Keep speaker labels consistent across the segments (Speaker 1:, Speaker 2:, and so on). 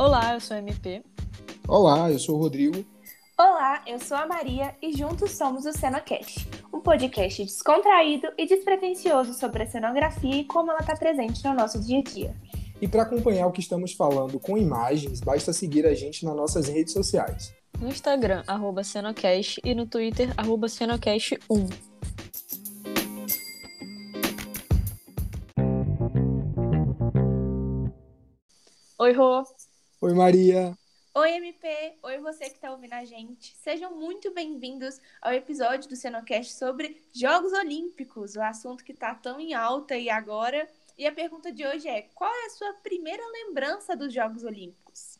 Speaker 1: Olá, eu sou a MP.
Speaker 2: Olá, eu sou o Rodrigo.
Speaker 3: Olá, eu sou a Maria e juntos somos o CenoCast, um podcast descontraído e despretensioso sobre a cenografia e como ela está presente no nosso dia a dia.
Speaker 2: E para acompanhar o que estamos falando com imagens, basta seguir a gente nas nossas redes sociais.
Speaker 1: No Instagram, arroba Cenocast e no Twitter, arroba Cenocast1. Oi, Rô.
Speaker 2: Oi, Maria.
Speaker 3: Oi, MP. Oi, você que está ouvindo a gente. Sejam muito bem-vindos ao episódio do Cenocast sobre Jogos Olímpicos, o assunto que está tão em alta e agora. E a pergunta de hoje é: qual é a sua primeira lembrança dos Jogos Olímpicos?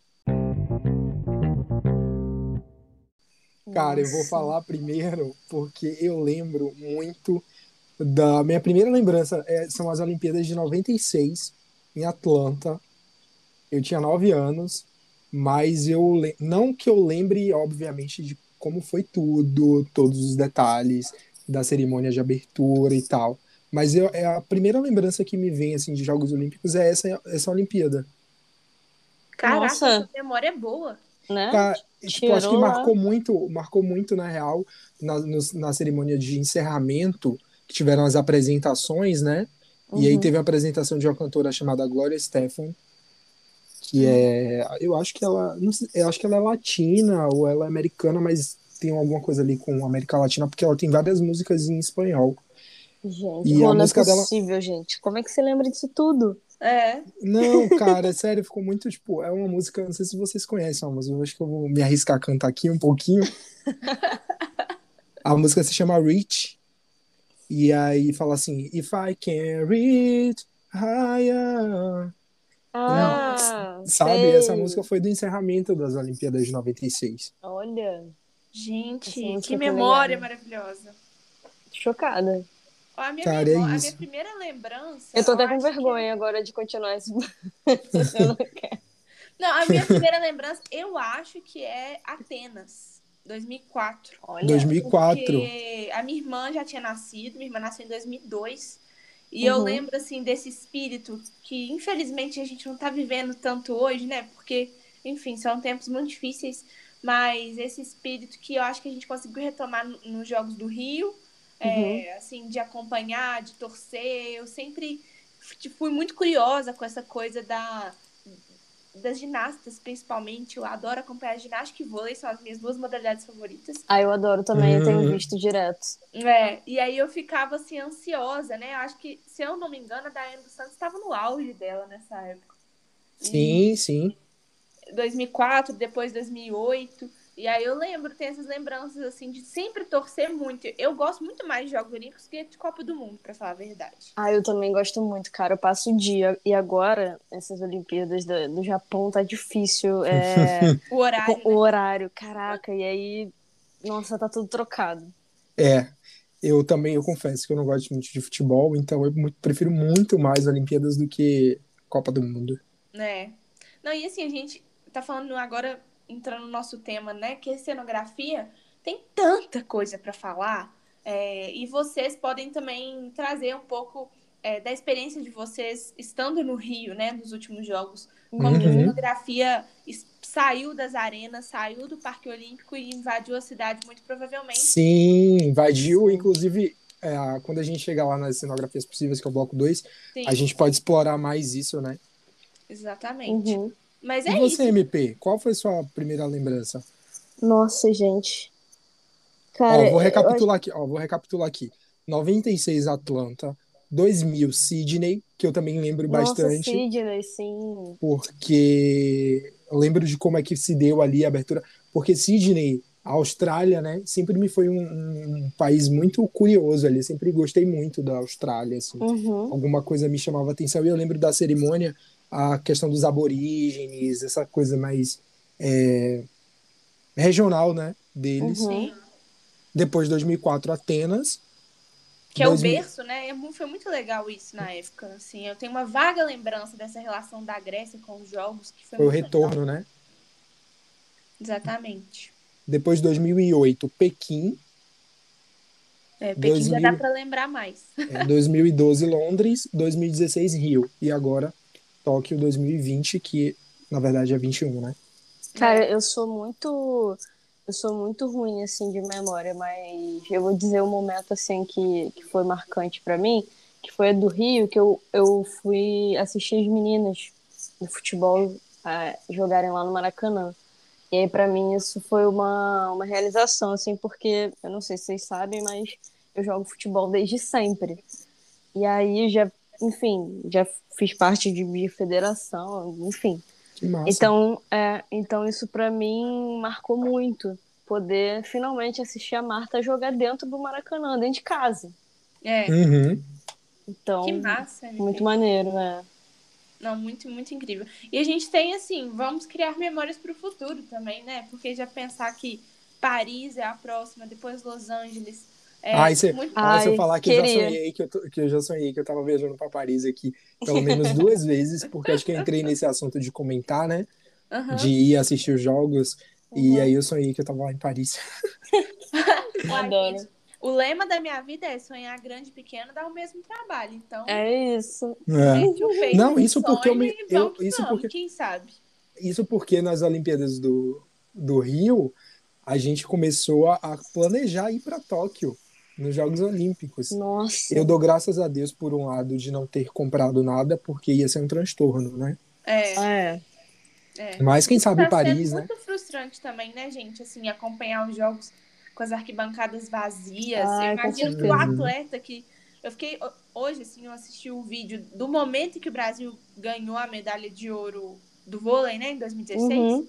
Speaker 2: Cara, eu vou falar primeiro porque eu lembro muito da minha primeira lembrança é, são as Olimpíadas de 96 em Atlanta. Eu tinha nove anos, mas eu não que eu lembre, obviamente, de como foi tudo, todos os detalhes da cerimônia de abertura e tal. Mas eu, é a primeira lembrança que me vem assim de Jogos Olímpicos é essa essa Olimpíada.
Speaker 3: Caraca,
Speaker 1: Nossa.
Speaker 3: sua memória é boa.
Speaker 1: Né?
Speaker 2: Cara, tipo, acho que marcou muito, marcou muito na real na, no- na cerimônia de encerramento que tiveram as apresentações, né? E aí
Speaker 1: Uhum.
Speaker 2: teve a apresentação de uma cantora chamada Gloria Stefan, que é, eu acho que ela, não sei, eu acho que ela é latina ou ela é americana, mas tem alguma coisa ali com América Latina porque ela tem várias músicas em espanhol.
Speaker 1: Gente,
Speaker 2: E a
Speaker 1: Rô, não é
Speaker 2: música dela-
Speaker 1: possível, gente. Como é que você lembra disso tudo?
Speaker 3: É.
Speaker 2: Não, cara, é sério, ficou muito, tipo, é uma música, não sei se vocês conhecem, mas eu acho que eu vou me arriscar a cantar aqui um pouquinho. A música se chama Reach, e aí fala assim, If I can reach higher,
Speaker 1: Ah,
Speaker 2: sabe?
Speaker 1: sei.
Speaker 2: Essa música foi do encerramento das Olimpíadas de 96.
Speaker 1: Olha,
Speaker 3: Gente, que memória
Speaker 1: legal.
Speaker 3: maravilhosa.
Speaker 1: chocada.
Speaker 3: A minha,
Speaker 2: Cara, é
Speaker 3: memó- a
Speaker 2: isso.
Speaker 3: minha primeira lembrança.
Speaker 1: Eu tô até com
Speaker 3: acho que-
Speaker 1: vergonha agora de continuar esse. Eu não quero.
Speaker 3: Não, a minha primeira lembrança, eu acho que é Atenas, 2004.
Speaker 1: Olha,
Speaker 2: 2004.
Speaker 3: Porque a minha irmã já tinha nascido, minha irmã nasceu em 2002. E eu
Speaker 1: Uhum.
Speaker 3: lembro, assim, desse espírito que, infelizmente, a gente não tá vivendo tanto hoje, né? Porque, enfim, são tempos muito difíceis. Mas esse espírito que eu acho que a gente conseguiu retomar no- nos Jogos do Rio, é, assim, de acompanhar, de torcer. Eu sempre fui muito curiosa com essa coisa da, das ginastas, principalmente. Eu adoro acompanhar ginástica e vôlei, são as minhas duas modalidades favoritas.
Speaker 1: Ah, eu adoro também, eu tenho
Speaker 2: Uhum.
Speaker 1: visto direto.
Speaker 3: É, e aí eu ficava assim, ansiosa, né? Eu acho que, se eu não me engano, a Daiane dos Santos estava no auge dela nessa época.
Speaker 2: Sim, sim.
Speaker 3: 2004, depois 2008. E aí eu lembro, tem essas lembranças, assim, de sempre torcer muito. Eu gosto muito mais de Jogos Olímpicos que de Copa do Mundo, pra falar a verdade.
Speaker 1: Ah, eu também gosto muito, cara. Eu passo o dia. E agora, essas Olimpíadas do, do Japão tá difícil. É,
Speaker 3: O horário,
Speaker 1: o
Speaker 3: né?
Speaker 1: horário, caraca. E aí, nossa, tá tudo trocado.
Speaker 2: É, eu também, eu confesso que eu não gosto muito de futebol, então eu muito- prefiro muito mais Olimpíadas do que Copa do Mundo.
Speaker 3: né? Não, e assim, a gente tá falando agora, entrando no nosso tema, né? Que a cenografia tem tanta coisa para falar. é, e vocês podem também trazer um pouco é, da experiência de vocês estando no Rio, né? Nos últimos jogos. Como que a
Speaker 2: Uhum.
Speaker 3: cenografia saiu das arenas, saiu do Parque Olímpico e invadiu a cidade, muito provavelmente.
Speaker 2: Sim, invadiu,
Speaker 1: Sim.
Speaker 2: inclusive, é, quando a gente chegar lá nas cenografias possíveis, que é o bloco 2,
Speaker 3: Sim,
Speaker 2: a gente pode explorar mais isso, né?
Speaker 3: exatamente.
Speaker 1: Uhum.
Speaker 3: Mas
Speaker 2: E
Speaker 3: é
Speaker 2: você,
Speaker 3: isso.
Speaker 2: MP, qual foi sua primeira lembrança?
Speaker 1: Nossa, gente. Cara,
Speaker 2: ó, vou recapitular aqui, ó, vou recapitular aqui. 96 Atlanta, 2000 Sydney, que eu também lembro
Speaker 1: Nossa,
Speaker 2: bastante,
Speaker 1: Sidney, sim.
Speaker 2: porque eu lembro de como é que se deu ali a abertura, porque Sydney, a Austrália, né, sempre me foi um, um país muito curioso ali, sempre gostei muito da Austrália, assim.
Speaker 1: Uhum.
Speaker 2: alguma coisa me chamava atenção. E eu lembro da cerimônia, a questão dos aborígenes, essa coisa mais é, regional, né, deles.
Speaker 1: Uhum.
Speaker 2: Depois, 2004, Atenas.
Speaker 3: Que é o
Speaker 2: 2000
Speaker 3: berço, né? É Foi muito legal isso na época. Assim, eu tenho uma vaga lembrança dessa relação da Grécia com os jogos, que foi,
Speaker 2: Foi o retorno,
Speaker 3: legal.
Speaker 2: né?
Speaker 3: Exatamente.
Speaker 2: Depois, 2008, Pequim.
Speaker 3: É, Pequim já
Speaker 2: 2000.
Speaker 3: dá para lembrar mais.
Speaker 2: É, 2012, Londres. 2016, Rio. E agora, Tóquio 2020, que Na verdade é 21, né?
Speaker 1: Cara, eu sou muito. Eu sou muito ruim, assim, de memória, mas eu vou dizer um momento, assim, que, que foi marcante para mim, que foi a do Rio, que eu, eu fui assistir as meninas do futebol é, jogarem lá no Maracanã. E aí, para mim, isso foi uma, uma realização, assim, porque, eu não sei se vocês sabem, mas eu jogo futebol desde sempre. E aí, já, enfim, já fiz parte de federação, enfim.
Speaker 2: Que massa.
Speaker 1: Então, é, então isso para mim marcou muito. Poder finalmente assistir a Marta jogar dentro do Maracanã, dentro de casa.
Speaker 3: É,
Speaker 2: Uhum.
Speaker 1: Então,
Speaker 3: que massa. né?
Speaker 1: muito maneiro, né?
Speaker 3: Não, muito, muito incrível. E a gente tem, assim, vamos criar memórias para o futuro também, né? Porque já pensar que Paris é a próxima, depois Los Angeles. É
Speaker 2: Ai, cê-
Speaker 3: muito...
Speaker 2: Ah, se eu falar que eu já sonhei, que eu, tô- que eu já sonhei, que eu tava viajando pra Paris aqui pelo menos duas vezes, porque acho que eu entrei nesse assunto de comentar, né?
Speaker 3: Aham.
Speaker 2: De ir assistir os jogos. E
Speaker 1: Uhum.
Speaker 2: aí eu sonhei que eu tava lá em Paris.
Speaker 1: Adoro.
Speaker 3: O lema da minha vida é sonhar grande e pequeno dá o mesmo trabalho. Então,
Speaker 1: É isso.
Speaker 2: É. Não, isso porque eu me-
Speaker 3: e
Speaker 2: eu- isso
Speaker 3: vamos,
Speaker 2: porque-
Speaker 3: quem sabe?
Speaker 2: Isso porque nas Olimpíadas do, do Rio, a gente começou a, a planejar ir para Tóquio, nos Jogos Olímpicos.
Speaker 1: Nossa.
Speaker 2: Eu dou graças a Deus, por um lado, de não ter comprado nada, porque ia ser um transtorno, né?
Speaker 3: É,
Speaker 1: É.
Speaker 3: é.
Speaker 2: Mas quem sabe
Speaker 3: Tá
Speaker 2: Paris, né?
Speaker 3: muito frustrante também, né, gente? Assim, acompanhar os jogos com as arquibancadas vazias.
Speaker 1: Ai,
Speaker 3: eu
Speaker 1: com
Speaker 3: imagino que o atleta que. Eu fiquei. Hoje, assim, eu assisti o vídeo do momento que o Brasil ganhou a medalha de ouro do vôlei, né, em 2016.
Speaker 1: Uhum.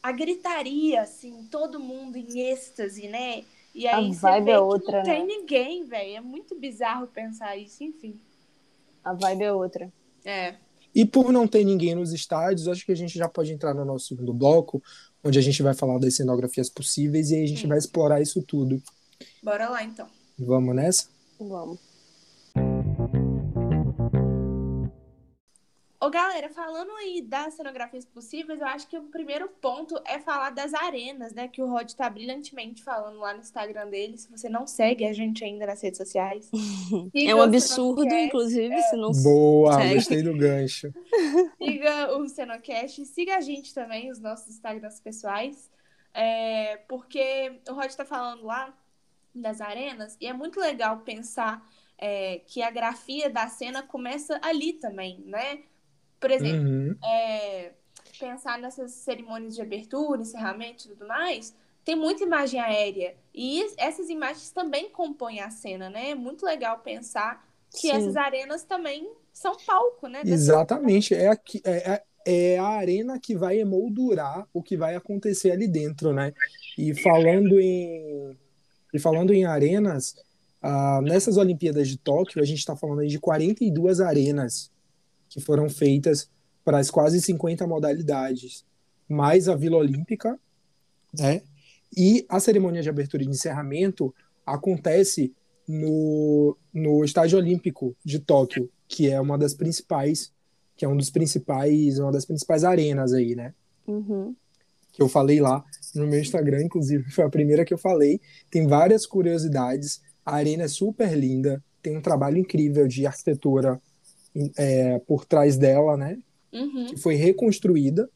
Speaker 3: A gritaria, assim, todo mundo em êxtase, né? E
Speaker 1: A
Speaker 3: aí você
Speaker 1: vibe
Speaker 3: vê
Speaker 1: é
Speaker 3: que
Speaker 1: outra,
Speaker 3: não tem
Speaker 1: né?
Speaker 3: ninguém, velho. É muito bizarro pensar isso, enfim.
Speaker 1: A vibe é outra.
Speaker 3: É.
Speaker 2: E por não ter ninguém nos estádios, acho que a gente já pode entrar no nosso segundo bloco, onde a gente vai falar das cenografias possíveis e aí a gente
Speaker 3: Sim.
Speaker 2: vai explorar isso tudo.
Speaker 3: Bora lá, então.
Speaker 2: Vamos nessa?
Speaker 1: Vamos.
Speaker 3: Ô, galera, falando aí das cenografias possíveis, eu acho que o primeiro ponto é falar das arenas, né? Que o Rod tá brilhantemente falando lá no Instagram dele. Se você não segue a gente ainda nas redes sociais.
Speaker 1: É um absurdo, inclusive, se não
Speaker 2: Boa,
Speaker 1: Segue.
Speaker 2: gostei do gancho.
Speaker 3: Siga o Cenocast, siga a gente também, os nossos Instagrams pessoais. É, porque o Rod tá falando lá das arenas, e é muito legal pensar é, que a grafia da cena começa ali também, né? Por exemplo,
Speaker 2: Uhum.
Speaker 3: é, pensar nessas cerimônias de abertura, encerramento e tudo mais, tem muita imagem aérea. E es- essas imagens também compõem a cena, né? É muito legal pensar que
Speaker 1: Sim.
Speaker 3: essas arenas também são palco, né?
Speaker 2: Exatamente. É, aqui, é, é é a arena que vai emoldurar o que vai acontecer ali dentro, né? E falando em, e falando em arenas, ah, nessas Olimpíadas de Tóquio, a gente está falando aí de 42 arenas que foram feitas para as quase 50 modalidades, mais a Vila Olímpica, né? E a cerimônia de abertura e de encerramento acontece no, no Estádio Olímpico de Tóquio, que é uma das principais, que é um dos principais, uma das principais arenas aí, né?
Speaker 1: Uhum.
Speaker 2: Que eu falei lá no meu Instagram, inclusive foi a primeira que eu falei. Tem várias curiosidades. A arena é super linda, tem um trabalho incrível de arquitetura é, por trás dela, né?
Speaker 3: Uhum.
Speaker 2: Que foi reconstruída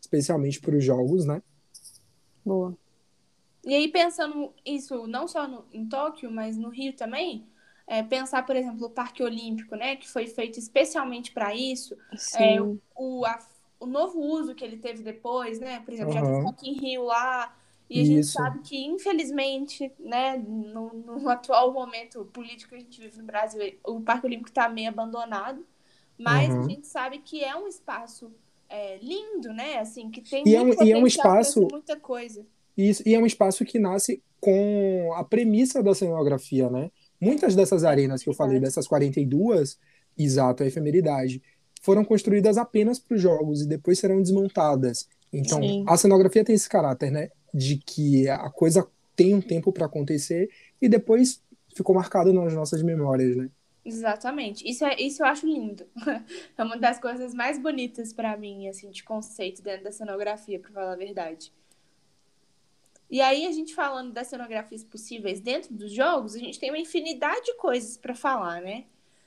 Speaker 2: especialmente para os jogos, né?
Speaker 1: Boa.
Speaker 3: E aí, pensando isso não só no- em Tóquio, mas no Rio também, é, pensar, por exemplo, o Parque Olímpico, né? Que foi feito especialmente para isso. É, o, a- o novo uso que ele teve depois, né? Por exemplo, já
Speaker 2: Aham.
Speaker 3: teve Rock in Rio lá. E a gente
Speaker 2: Isso.
Speaker 3: sabe que, infelizmente, né, no, no atual momento político que a gente vive no Brasil, o Parque Olímpico está meio abandonado. Mas
Speaker 2: Uhum.
Speaker 3: a gente sabe que é um espaço é, lindo, né? Assim, que tem
Speaker 2: E é
Speaker 3: muito
Speaker 2: um- e é um espaço-
Speaker 3: muita coisa.
Speaker 2: Isso, e é um espaço que nasce com a premissa da cenografia, né? Muitas dessas arenas que eu falei, dessas 42, exato, a efemeridade, foram construídas apenas para os jogos e depois serão desmontadas. Então,
Speaker 1: Sim.
Speaker 2: a cenografia tem esse caráter, né? De que a coisa tem um tempo para acontecer e depois ficou marcado nas nossas memórias, né?
Speaker 3: Exatamente. Isso, é, isso eu acho lindo. É uma das coisas mais bonitas pra mim, assim, de conceito dentro da cenografia, pra falar a verdade. E aí, a gente falando das cenografias possíveis dentro dos jogos, a gente tem uma infinidade de coisas pra falar, né?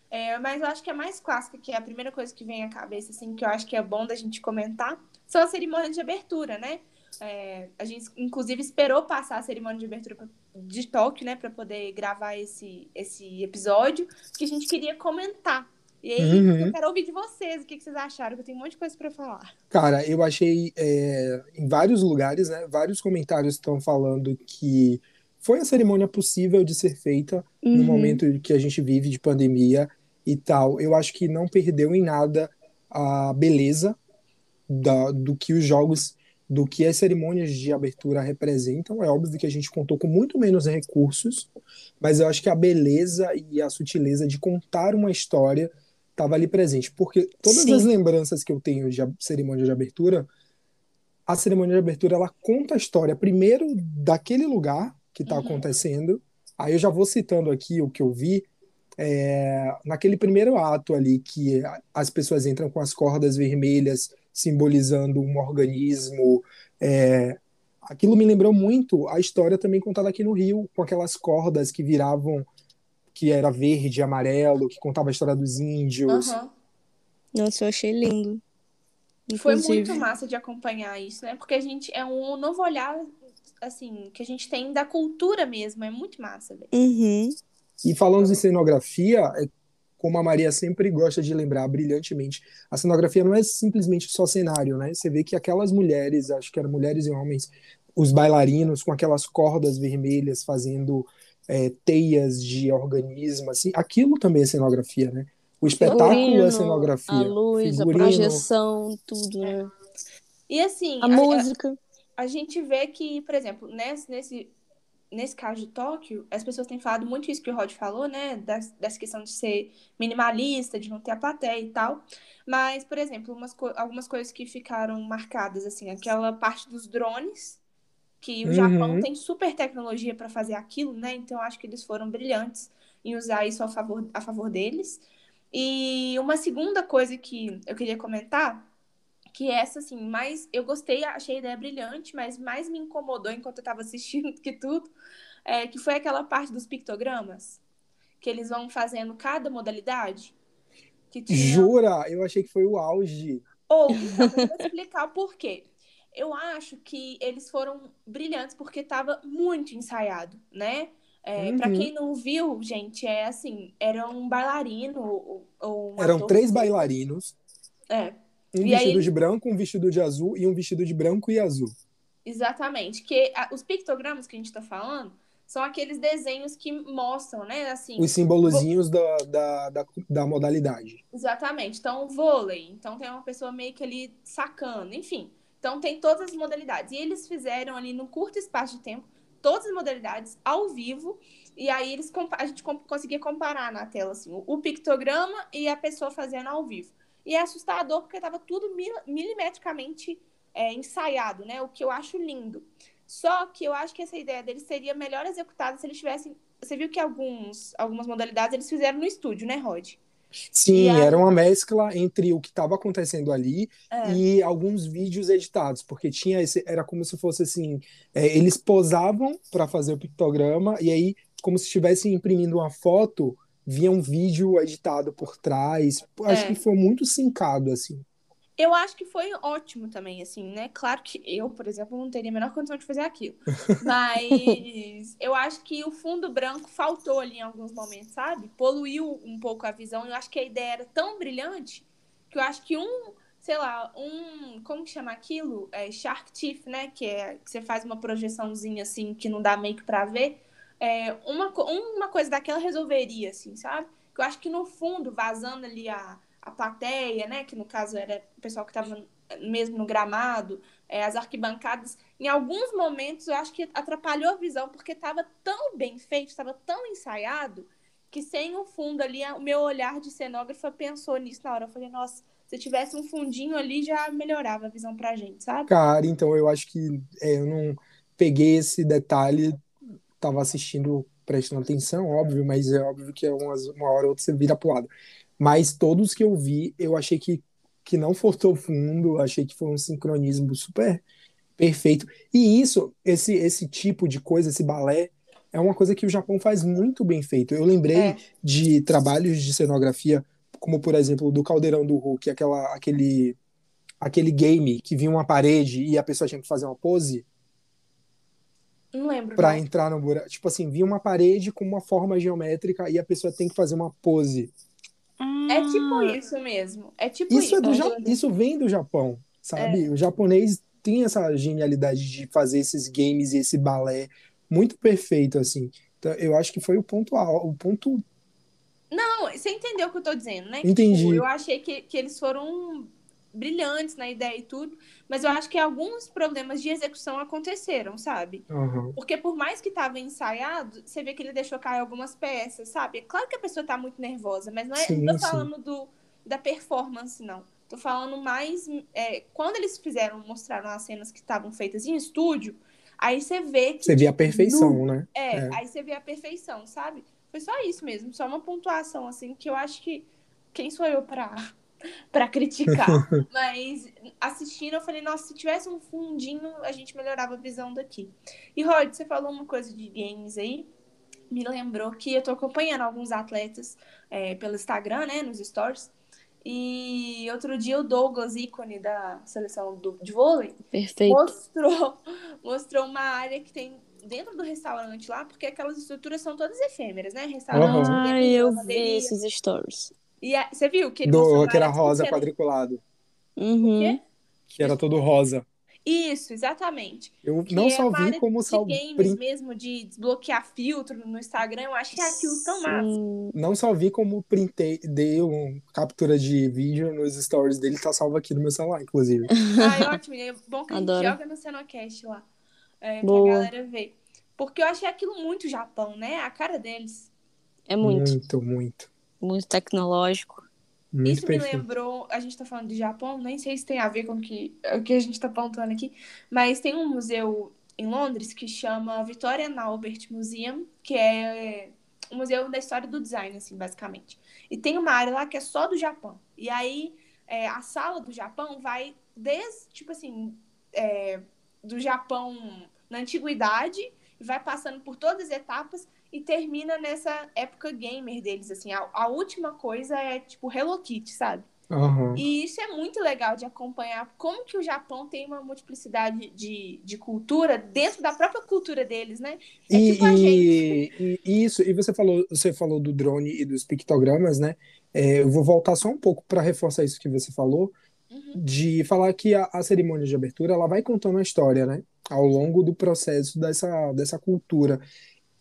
Speaker 3: É, mas eu acho que é mais clássica, que é a primeira coisa que vem à cabeça, assim, que eu acho que é bom da gente comentar, são as cerimônias de abertura, né? É, a gente, inclusive, esperou passar a cerimônia de abertura de Tóquio, né, para poder gravar esse, esse episódio, porque a gente queria comentar. E aí, uhum. eu quero ouvir de vocês o que, que vocês acharam, que eu tenho um monte de coisa para falar.
Speaker 2: Cara, eu achei é, em vários lugares, né, vários comentários estão falando que foi a cerimônia possível de ser feita uhum. no momento que a gente vive de pandemia e tal. Eu acho que não perdeu em nada a beleza da, do que os jogos do que as cerimônias de abertura representam. É óbvio que a gente contou com muito menos recursos, mas eu acho que a beleza e a sutileza de contar uma história estava ali presente, porque todas Sim. as lembranças que eu tenho de cerimônia de abertura, a cerimônia de abertura ela conta a história primeiro daquele lugar que está uhum. acontecendo. Aí eu já vou citando aqui o que eu vi. É, naquele primeiro ato ali que as pessoas entram com as cordas vermelhas simbolizando um organismo. É, aquilo me lembrou muito a história também contada aqui no Rio, com aquelas cordas que viravam, que era verde, amarelo, que contava a história dos índios. Uhum.
Speaker 1: Nossa, eu achei lindo.
Speaker 3: Inclusive. Foi muito massa de acompanhar isso, né? Porque a gente é um novo olhar, assim, que a gente tem da cultura mesmo. É muito massa, velho.
Speaker 1: Uhum.
Speaker 2: E falando em cenografia, é como a Maria sempre gosta de lembrar brilhantemente, a cenografia não é simplesmente só cenário, né? Você vê que aquelas mulheres, acho que eram mulheres e homens, os bailarinos com aquelas cordas vermelhas fazendo é, teias de organismo, assim, aquilo também é cenografia, né? O espetáculo é figurino, é cenografia. A
Speaker 1: luz, figurino. a projeção, tudo, né?
Speaker 3: E assim,
Speaker 1: a, a música.
Speaker 3: A, a, gente vê que, por exemplo, nesse, nesse nesse caso de Tóquio, as pessoas têm falado muito isso que o Rod falou, né? dessa questão de ser minimalista, de não ter a plateia e tal. Mas, por exemplo, co algumas coisas que ficaram marcadas, assim, aquela parte dos drones, que o uhum. Japão tem super tecnologia para fazer aquilo, né? Então, acho que eles foram brilhantes em usar isso a favor, a favor deles. E uma segunda coisa que eu queria comentar que essa, assim, mais. Eu gostei, achei a ideia brilhante, mas mais me incomodou enquanto eu tava assistindo que tudo, é, que foi aquela parte dos pictogramas, que eles vão fazendo cada modalidade.
Speaker 2: Tinha... Jura? Eu achei que foi o auge.
Speaker 3: Ou, então, eu vou explicar o porquê. Eu acho que eles foram brilhantes porque estava muito ensaiado, né? É, uhum. Para quem não viu, gente, é assim, era um bailarino ou, ou um
Speaker 2: Eram três bailarinos.
Speaker 3: É.
Speaker 2: Um e vestido aí... de branco, um vestido de azul e um vestido de branco e azul.
Speaker 3: Exatamente. Que a, os pictogramas que a gente está falando são aqueles desenhos que mostram, né? Assim,
Speaker 2: os simbolozinhos vo... da, da, da, da, modalidade.
Speaker 3: Exatamente. Então, vôlei. Então, tem uma pessoa meio que ali sacando. Enfim. Então, tem todas as modalidades. E eles fizeram ali, num curto espaço de tempo, todas as modalidades ao vivo. E aí, eles a gente conseguia comparar na tela, assim, o, o pictograma e a pessoa fazendo ao vivo. E é assustador porque estava tudo mil, milimetricamente é, ensaiado, né? O que eu acho lindo. Só que eu acho que essa ideia deles seria melhor executada se eles tivessem. Você viu que alguns, algumas modalidades eles fizeram no estúdio, né, Rod?
Speaker 2: Sim, era uma mescla entre o que estava acontecendo ali é. e alguns vídeos editados, porque tinha esse, era como se fosse assim, é, eles posavam para fazer o pictograma e aí como se estivessem imprimindo uma foto via um vídeo editado por trás. Acho é. que foi muito sincado, assim.
Speaker 3: Eu acho que foi ótimo também, assim, né? Claro que eu, por exemplo, não teria a menor condição de fazer aquilo. Mas eu acho que o fundo branco faltou ali em alguns momentos, sabe? Poluiu um pouco a visão. Eu acho que a ideia era tão brilhante que eu acho que um, sei lá, um. Como que chama aquilo? É Shark Teeth, né? Que é que você faz uma projeçãozinha assim que não dá meio que pra ver é, uma, uma coisa daquela resolveria, assim, sabe? Que eu acho que no fundo, vazando ali a, a plateia, né? Que no caso era o pessoal que estava mesmo no gramado, é, as arquibancadas, em alguns momentos eu acho que atrapalhou a visão, porque estava tão bem feito, estava tão ensaiado, que sem o fundo ali, o meu olhar de cenógrafa pensou nisso na hora. Eu falei, nossa, se tivesse um fundinho ali, já melhorava a visão pra gente, sabe?
Speaker 2: Cara, então eu acho que é, eu não peguei esse detalhe estava assistindo prestando atenção, óbvio, mas é óbvio que é umas, uma hora ou outra você vira pro lado. Mas todos que eu vi, eu achei que, que não faltou fundo, achei que foi um sincronismo super perfeito. E isso, esse, esse tipo de coisa, esse balé, é uma coisa que o Japão faz muito bem feito. Eu lembrei
Speaker 3: É.
Speaker 2: de trabalhos de cenografia, como por exemplo do Caldeirão do Hulk, aquela, aquele, aquele game que vinha uma parede e a pessoa tinha que fazer uma pose
Speaker 3: Não lembro.
Speaker 2: para
Speaker 3: não.
Speaker 2: entrar no buraco. Tipo assim, vinha uma parede com uma forma geométrica e a pessoa tem que fazer uma pose.
Speaker 3: É tipo isso mesmo. É tipo
Speaker 2: Isso,
Speaker 3: isso.
Speaker 2: é do Ja- isso vem do Japão, sabe? O japonês tem essa genialidade de fazer esses games e esse balé muito perfeito, assim. Então, eu acho que foi o ponto, o ponto
Speaker 3: Não, você entendeu o que eu tô dizendo, né?
Speaker 2: Entendi.
Speaker 3: Tipo, eu achei que, que eles foram brilhantes na ideia e tudo, mas eu acho que alguns problemas de execução aconteceram, sabe?
Speaker 2: Aham.
Speaker 3: Porque por mais que tava ensaiado, você vê que ele deixou cair algumas peças, sabe? É claro que a pessoa tá muito nervosa, mas não é
Speaker 2: Sim,
Speaker 3: não tô
Speaker 2: sim.
Speaker 3: falando do, da performance, não. Tô falando mais. é, quando eles fizeram, mostraram as cenas que estavam feitas em estúdio, aí você vê que.
Speaker 2: Você vê a
Speaker 3: tipo,
Speaker 2: perfeição, né?
Speaker 3: é,
Speaker 2: É.
Speaker 3: aí você vê a perfeição, sabe? Foi só isso mesmo, só uma pontuação, assim, que eu acho que. Quem sou eu pra, pra criticar? Mas assistindo, eu falei, nossa, se tivesse um fundinho, a gente melhorava a visão daqui. E, Rod, você falou uma coisa de games aí, me lembrou que eu tô acompanhando alguns atletas é, pelo Instagram, né, nos stories. E outro dia o Douglas, ícone da seleção do, de vôlei,
Speaker 1: Perfeito.
Speaker 3: mostrou, mostrou uma área que tem dentro do restaurante lá, porque aquelas estruturas são todas efêmeras, né? Restaurante.
Speaker 1: Ai,
Speaker 3: academia,
Speaker 1: eu vi esses stories.
Speaker 3: E a- você viu que ele
Speaker 2: Do, que era rosa quadriculado.
Speaker 1: Uhum.
Speaker 3: quê?
Speaker 2: Que era todo rosa.
Speaker 3: Isso, exatamente.
Speaker 2: Eu
Speaker 3: Que
Speaker 2: não
Speaker 3: é
Speaker 2: só vi como
Speaker 3: de
Speaker 2: sal...
Speaker 3: games
Speaker 2: prin-
Speaker 3: mesmo, de desbloquear filtro no Instagram, eu acho que é aquilo tão massa.
Speaker 2: Não só vi como printei, dei uma captura de vídeo nos stories dele, tá salvo aqui no meu celular, inclusive.
Speaker 3: Ai, ótimo. É bom que a gente joga no Cenocast lá. É, pra
Speaker 1: Boa.
Speaker 3: galera ver. Porque eu achei aquilo muito Japão, né? A cara deles.
Speaker 1: É muito,
Speaker 2: Muito, muito.
Speaker 1: Muito tecnológico.
Speaker 2: Muito
Speaker 3: Isso me
Speaker 2: perfeito.
Speaker 3: lembrou, a gente tá falando de Japão, nem sei se tem a ver com o que, o que a gente tá apontando aqui, mas tem um museu em Londres que chama Victoria and Albert Museum, que é um museu da história do design, assim, basicamente. E tem uma área lá que é só do Japão. E aí, é, a sala do Japão vai desde, tipo assim, é, do Japão na antiguidade, vai passando por todas as etapas e termina nessa época gamer deles, assim. A, a última coisa é, tipo, Hello Kitty, sabe?
Speaker 2: Aham.
Speaker 3: E isso é muito legal de acompanhar como que o Japão tem uma multiplicidade de, de cultura dentro da própria cultura deles, né? É
Speaker 2: E,
Speaker 3: tipo a gente.
Speaker 2: e- e isso, e você falou, você falou do drone e dos pictogramas, né? É, eu vou voltar só um pouco para reforçar isso que você falou,
Speaker 3: Uhum.
Speaker 2: de falar que a, a cerimônia de abertura ela vai contando a história, né? Ao longo do processo dessa, dessa cultura.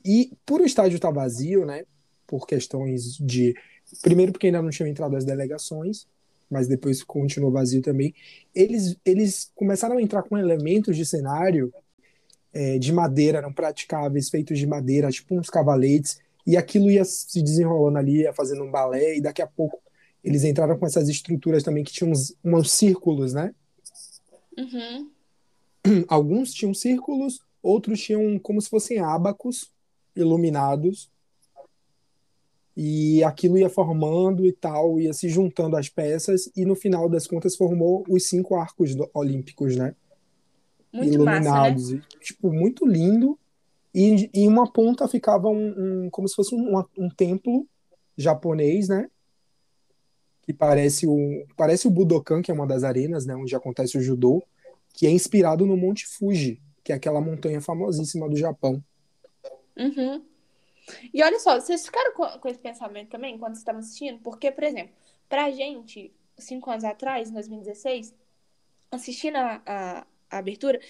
Speaker 2: E por o estádio estar vazio, né? Por questões de. Primeiro, porque ainda não tinham entrado as delegações, mas depois continuou vazio também. Eles, eles começaram a entrar com elementos de cenário é, de madeira, eram praticáveis, feitos de madeira, tipo uns cavaletes, e aquilo ia se desenrolando ali, ia fazendo um balé, e daqui a pouco eles entraram com essas estruturas também que tinham uns, uns círculos, né?
Speaker 3: Uhum.
Speaker 2: Alguns tinham círculos, outros tinham como se fossem ábacos iluminados. E aquilo ia formando e tal, ia se juntando as peças, e no final das contas formou os cinco arcos do- olímpicos, né?
Speaker 3: Muito massa, né?
Speaker 2: iluminados. E, tipo, muito lindo. E em uma ponta ficava um, um- como se fosse um, um templo japonês, né? Que parece o, parece o Budokan, que é uma das arenas, né? Onde acontece o judô, que é inspirado no Monte Fuji, que é aquela montanha famosíssima do Japão.
Speaker 3: Uhum. E olha só, vocês ficaram com, com esse pensamento também quando vocês estavam assistindo? Porque, por exemplo, pra gente, cinco anos atrás, em 2016, assistindo a, a, a abertura,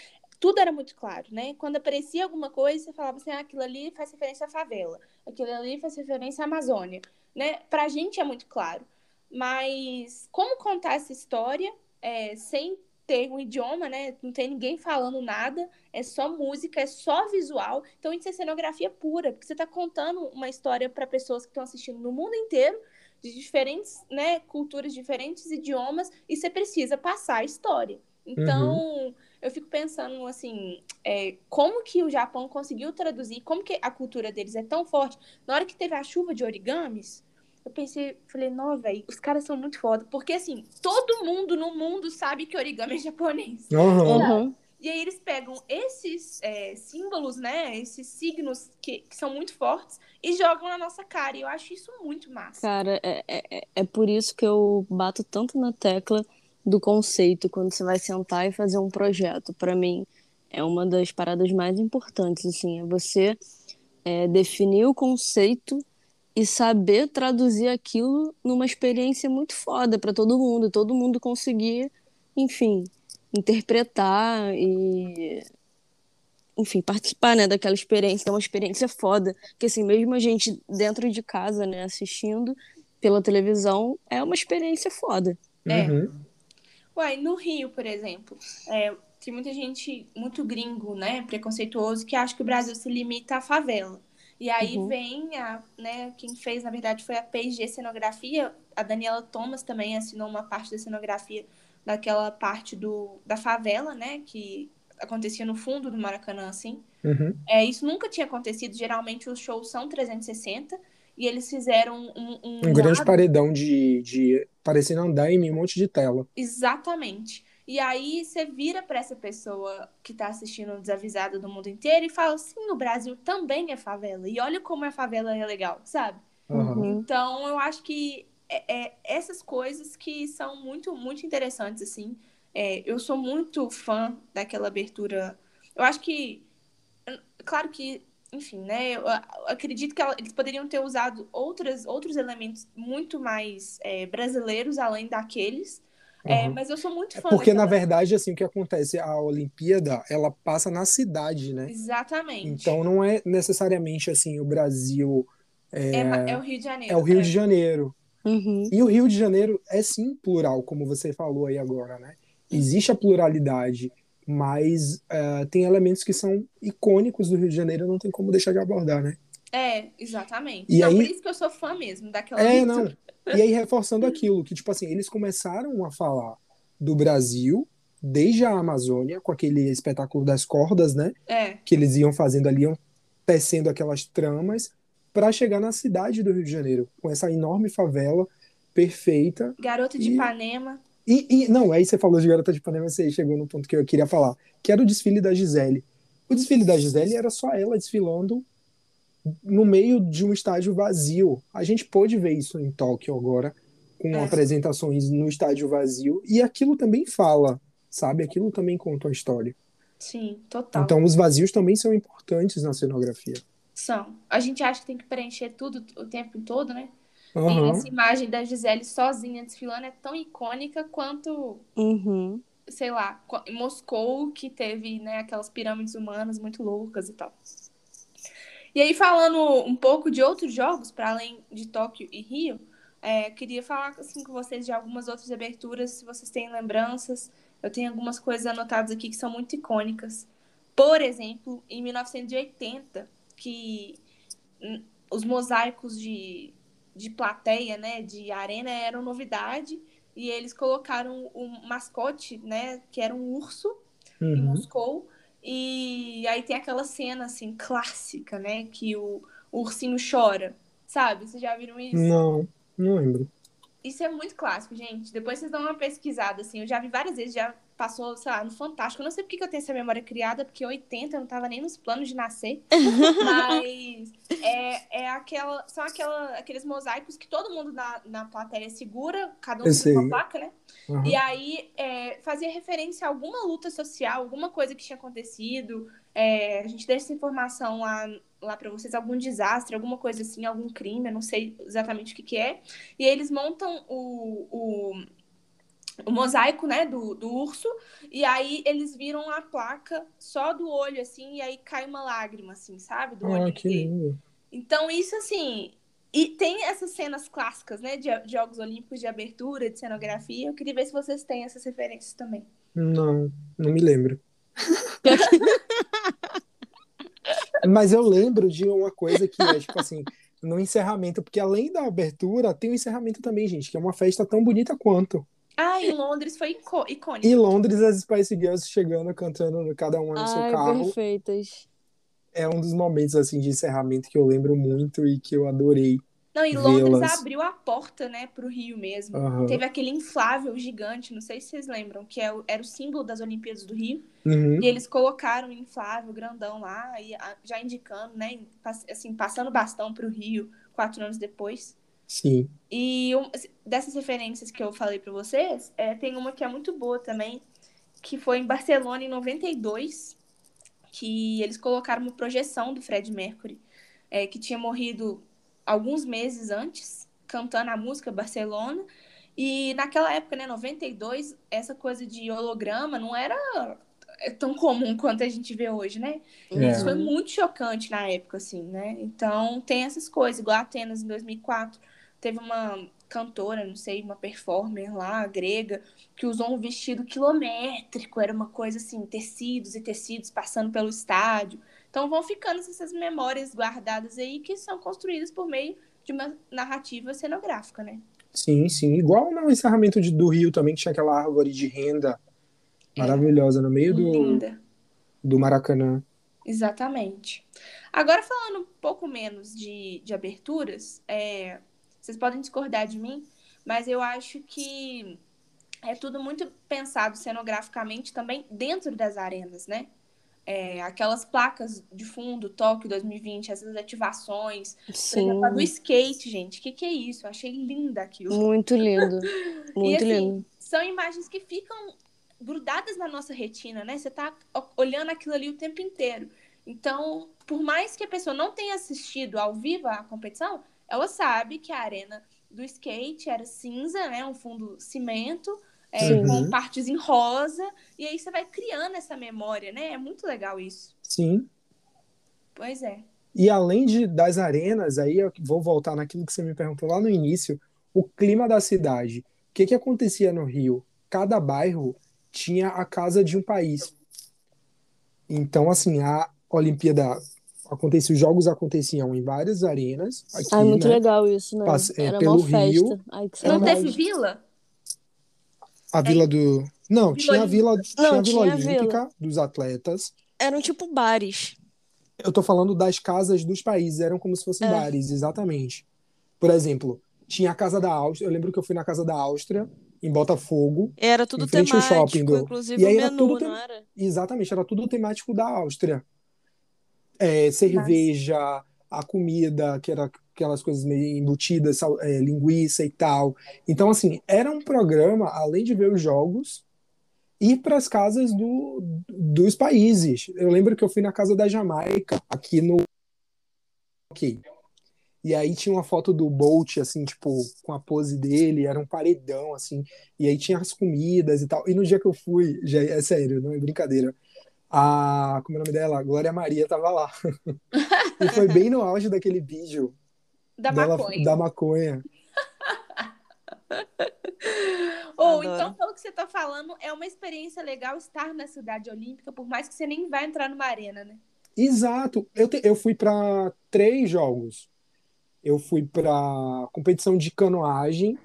Speaker 3: tudo era muito claro, né? Quando aparecia alguma coisa, você falava assim, ah, aquilo ali faz referência à favela, aquilo ali faz referência à Amazônia, né? Pra gente é muito claro. Mas como contar essa história é, sem ter um idioma, né? Não tem ninguém falando nada, é só música, é só visual. Então isso é cenografia pura, porque você está contando uma história para pessoas que estão assistindo no mundo inteiro, de diferentes, né, culturas, diferentes idiomas, e você precisa passar a história. Então, eu fico pensando assim, é, como que o Japão conseguiu traduzir, como que a cultura deles é tão forte. Na hora que teve a chuva de origamis, eu pensei, falei, não, velho, os caras são muito foda. Porque, assim, todo mundo no mundo sabe que origami é japonês.
Speaker 2: Aham.
Speaker 1: Uhum.
Speaker 3: E aí eles pegam esses é, símbolos, né? Esses signos que, que, são muito fortes e jogam na nossa cara. E eu acho isso muito massa.
Speaker 1: Cara, é, é, é por isso que eu bato tanto na tecla do conceito quando você vai sentar e fazer um projeto. Para mim, é uma das paradas mais importantes, assim, é você é, definir o conceito e saber traduzir aquilo numa experiência muito foda para todo mundo, todo mundo conseguir, enfim, interpretar e enfim, participar, né, daquela experiência, é uma experiência foda, que assim, mesmo a gente dentro de casa, né, assistindo pela televisão, é uma experiência foda.
Speaker 3: É. Uhum. Uai, no Rio, por exemplo, é, tem muita gente muito gringo, né, preconceituoso, que acha que o Brasil se limita à favela. E aí uhum. vem a, né, quem fez, na verdade, foi a PG Cenografia, a Daniela Thomas também assinou uma parte da cenografia daquela parte do, da favela, né, que acontecia no fundo do Maracanã, assim.
Speaker 2: Uhum.
Speaker 3: É, isso nunca tinha acontecido, geralmente os shows são 360, e eles fizeram um... Um,
Speaker 2: um grande paredão de, de parecendo andar em um monte de tela.
Speaker 3: Exatamente. E aí você vira para essa pessoa que está assistindo Desavisada do mundo inteiro e fala: sim, o Brasil também é favela. E olha como a favela é legal, sabe?
Speaker 2: Uhum.
Speaker 3: Então eu acho que é, é, essas coisas que são muito, muito interessantes, assim. É, eu sou muito fã daquela abertura. Eu acho que. Claro que, enfim, né? Eu acredito que eles poderiam ter usado outras, outros elementos muito mais é, brasileiros além daqueles. É, mas eu sou muito fã.
Speaker 2: Porque, daquela... na verdade, assim, o que acontece, a Olimpíada, ela passa na cidade, né?
Speaker 3: Exatamente.
Speaker 2: Então, não é necessariamente, assim, o Brasil...
Speaker 3: É, é, é o Rio de Janeiro.
Speaker 2: É o Rio é. de Janeiro.
Speaker 1: Uhum.
Speaker 2: E o Rio de Janeiro é, sim, plural, como você falou aí agora, né? Existe a pluralidade, mas uh, tem elementos que são icônicos do Rio de Janeiro, não tem como deixar de abordar, né?
Speaker 3: É, exatamente. E não, aí... por isso que eu sou fã mesmo daquela
Speaker 2: É, não. E aí, reforçando aquilo, que, tipo assim, eles começaram a falar do Brasil desde a Amazônia, com aquele espetáculo das cordas, né?
Speaker 3: É.
Speaker 2: Que eles iam fazendo ali, iam tecendo aquelas tramas, para chegar na cidade do Rio de Janeiro, com essa enorme favela perfeita.
Speaker 3: Garota de e... Ipanema.
Speaker 2: E, e, não, aí você falou de Garota de Ipanema, você chegou no ponto que eu queria falar, que era o desfile da Gisele. O desfile da Gisele era só ela desfilando no meio de um estádio vazio. A gente pôde ver isso em Tóquio agora, com é. apresentações no estádio vazio, e aquilo também fala, sabe? Aquilo também conta uma história.
Speaker 3: Sim, total.
Speaker 2: Então os vazios também são importantes na cenografia.
Speaker 3: São. A gente acha que tem que preencher tudo o tempo todo, né?
Speaker 2: Uhum.
Speaker 3: E essa imagem da Gisele sozinha desfilando é tão icônica quanto,
Speaker 1: uhum.
Speaker 3: sei lá, Moscou, que teve né, aquelas pirâmides humanas muito loucas e tal. E aí, falando um pouco de outros jogos, para além de Tóquio e Rio, é, queria falar assim, com vocês de algumas outras aberturas, se vocês têm lembranças. Eu tenho algumas coisas anotadas aqui que são muito icônicas. Por exemplo, em 1980, que os mosaicos de, de plateia, né, de arena, eram novidade, e eles colocaram um mascote, né, que era um urso, uhum. em Moscou, e aí tem aquela cena, assim, clássica, né? Que o, o ursinho chora. Sabe? Vocês já viram isso?
Speaker 2: Não, não lembro.
Speaker 3: Isso é muito clássico, gente. Depois vocês dão uma pesquisada, assim. Eu já vi várias vezes, já passou, sei lá, no Fantástico. Eu não sei porque que eu tenho essa memória criada, porque 80 eu não tava nem nos planos de nascer. Mas é, é aquela, são aquela, aqueles mosaicos que todo mundo na, na plateia segura, cada um com uma placa, né? Uhum. E aí é, fazia referência a alguma luta social, alguma coisa que tinha acontecido. É, a gente deixa essa informação lá, lá para vocês, algum desastre, alguma coisa assim, algum crime, eu não sei exatamente o que, que é. E eles montam o, o o mosaico, né, do, do urso, e aí eles viram a placa só do olho, assim, e aí cai uma lágrima, assim, sabe? Do olho
Speaker 2: ah, que lindo.
Speaker 3: Então, isso, assim, e tem essas cenas clássicas, né, de, de Jogos Olímpicos, de abertura, de cenografia, eu queria ver se vocês têm essas referências também.
Speaker 2: Não, não me lembro. Mas eu lembro de uma coisa que é, tipo assim, no encerramento, porque além da abertura, tem o encerramento também, gente, que é uma festa tão bonita quanto.
Speaker 3: Ah, em Londres foi icônico.
Speaker 2: Em Londres, as Spice Girls chegando, cantando cada uma no Ai, seu carro.
Speaker 1: perfeitas.
Speaker 2: É um dos momentos, assim, de encerramento que eu lembro muito e que eu adorei.
Speaker 3: Não, e Londres abriu a porta, né, pro Rio mesmo. Uhum. Teve aquele inflável gigante, não sei se vocês lembram, que é era o símbolo das Olimpíadas do Rio. Uhum. E eles colocaram um inflável grandão lá, e já indicando, né, assim, passando bastão pro Rio quatro anos depois.
Speaker 2: Sim.
Speaker 3: E um, dessas referências que eu falei para vocês, é, tem uma que é muito boa também, que foi em Barcelona em 92, que eles colocaram uma projeção do Fred Mercury, é, que tinha morrido alguns meses antes, cantando a música Barcelona. E naquela época, né, 92, essa coisa de holograma não era tão comum quanto a gente vê hoje, né? É. Isso foi muito chocante na época, assim, né? Então, tem essas coisas, igual Atenas em 2004, teve uma cantora, não sei, uma performer lá, grega, que usou um vestido quilométrico, era uma coisa assim, tecidos e tecidos passando pelo estádio. Então vão ficando essas memórias guardadas aí que são construídas por meio de uma narrativa cenográfica, né?
Speaker 2: Sim, sim. Igual no encerramento de, do Rio também, que tinha aquela árvore de renda é. maravilhosa no meio do, do Maracanã.
Speaker 3: Exatamente. Agora falando um pouco menos de, de aberturas, é, vocês podem discordar de mim, mas eu acho que é tudo muito pensado cenograficamente também dentro das arenas, né? é, aquelas placas de fundo, Tóquio 2020, essas ativações. Sim. Por exemplo, a do skate, gente. O que, que é isso? Eu achei linda aquilo.
Speaker 1: Muito lindo. Muito
Speaker 3: e, assim,
Speaker 1: lindo.
Speaker 3: São imagens que ficam grudadas na nossa retina, né? Você tá olhando aquilo ali o tempo inteiro. Então, por mais que a pessoa não tenha assistido ao vivo a competição, ela sabe que a arena do skate era cinza, né? Um fundo cimento é, com partes em rosa, e aí você vai criando essa memória, né? É muito legal isso.
Speaker 2: Sim.
Speaker 3: Pois é.
Speaker 2: E além de, das arenas, aí eu vou voltar naquilo que você me perguntou lá no início, o clima da cidade. O que, que acontecia no Rio? Cada bairro tinha a casa de um país. Então, assim, a Olimpíada acontecia, os jogos aconteciam em várias arenas. Aqui,
Speaker 1: ah, é muito né? legal isso, né?
Speaker 2: Passe, é, pelo Rio.
Speaker 3: Ai, Não teve vila?
Speaker 2: A é. vila do. Não, vila tinha a vila, tinha Não, a vila tinha olímpica vila. dos atletas.
Speaker 1: Eram tipo bares.
Speaker 2: Eu tô falando das casas dos países, eram como se fossem é. bares, exatamente. Por exemplo, tinha a casa da Áustria. Eu lembro que eu fui na casa da Áustria, em Botafogo.
Speaker 1: Era tudo temático, shopping do... inclusive e aí o menu, tudo tem... não era?
Speaker 2: Exatamente, era tudo temático da Áustria. É, cerveja, Nossa. a comida, que era aquelas coisas meio embutidas, é, linguiça e tal. Então, assim, era um programa, além de ver os jogos, ir para as casas do, dos países. Eu lembro que eu fui na casa da Jamaica, aqui no. Ok. E aí tinha uma foto do Bolt, assim, tipo, com a pose dele, era um paredão, assim, e aí tinha as comidas e tal. E no dia que eu fui, já é sério, não é brincadeira, a. Como é o nome dela? Glória Maria tava lá. e foi bem no auge daquele vídeo
Speaker 3: da dela, maconha.
Speaker 2: Da maconha.
Speaker 3: Ou oh, então, pelo que você tá falando, é uma experiência legal estar na cidade olímpica, por mais que você nem vá entrar numa arena, né?
Speaker 2: Exato. Eu, te, eu fui para três jogos. Eu fui para competição de canoagem,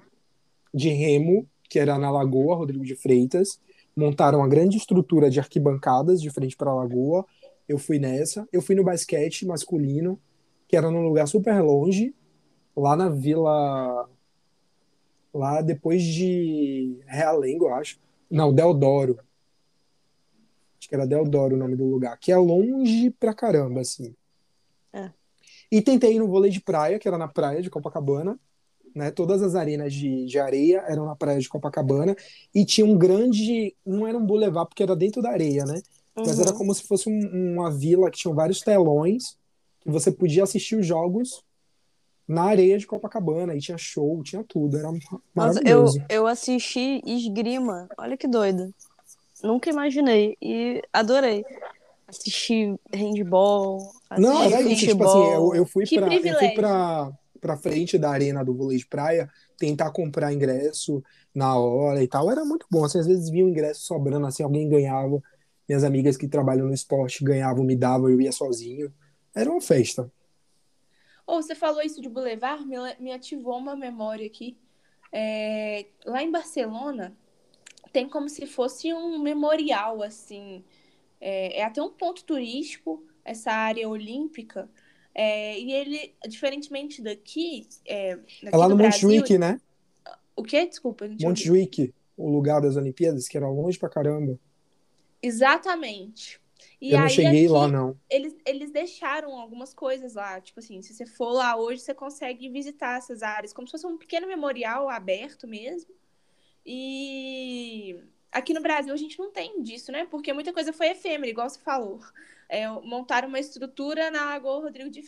Speaker 2: de remo, que era na Lagoa, Rodrigo de Freitas. Montaram uma grande estrutura de arquibancadas de frente para a Lagoa. Eu fui nessa. Eu fui no basquete masculino, que era num lugar super longe, lá na vila. Lá depois de Realengo, eu acho. Não, Deodoro. Acho que era Deodoro o nome do lugar. Que é longe pra caramba, assim.
Speaker 1: É.
Speaker 2: E tentei ir no vôlei de praia, que era na praia de Copacabana. Né? Todas as arenas de, de areia eram na praia de Copacabana. E tinha um grande. Não era um boulevard, porque era dentro da areia, né? Uhum. Mas era uhum. como se fosse um, uma vila que tinha vários telões que você podia assistir os jogos na areia de Copacabana, e tinha show, tinha tudo, era maravilhoso.
Speaker 1: eu, eu assisti esgrima, olha que doido. Nunca imaginei e adorei. Assisti handball, assisti
Speaker 2: Não,
Speaker 1: era
Speaker 2: isso, tipo assim, eu, eu fui para eu fui pra, pra frente da arena do vôlei de praia tentar comprar ingresso na hora e tal, era muito bom, assim, às vezes vinha o ingresso sobrando, assim, alguém ganhava, minhas amigas que trabalham no esporte ganhavam, me davam, eu ia sozinho, era uma festa.
Speaker 3: Ou oh, você falou isso de Boulevard, me, me ativou uma memória aqui. É, lá em Barcelona tem como se fosse um memorial, assim. É, é até um ponto turístico, essa área olímpica. É, e ele, diferentemente daqui. É, daqui
Speaker 2: É lá no Montjuic, né?
Speaker 3: O quê? Desculpa.
Speaker 2: Montjuic, o lugar das Olimpíadas, que era longe pra caramba.
Speaker 3: Exatamente. E
Speaker 2: eu não cheguei
Speaker 3: aqui,
Speaker 2: lá, não.
Speaker 3: Eles, eles deixaram algumas coisas lá. Tipo assim, se você for lá hoje, você consegue visitar essas áreas, como se fosse um pequeno memorial aberto mesmo. E aqui no Brasil a gente não tem disso, né? Porque muita coisa foi efêmera, igual você falou. É, montaram uma estrutura na Lagoa Rodrigo de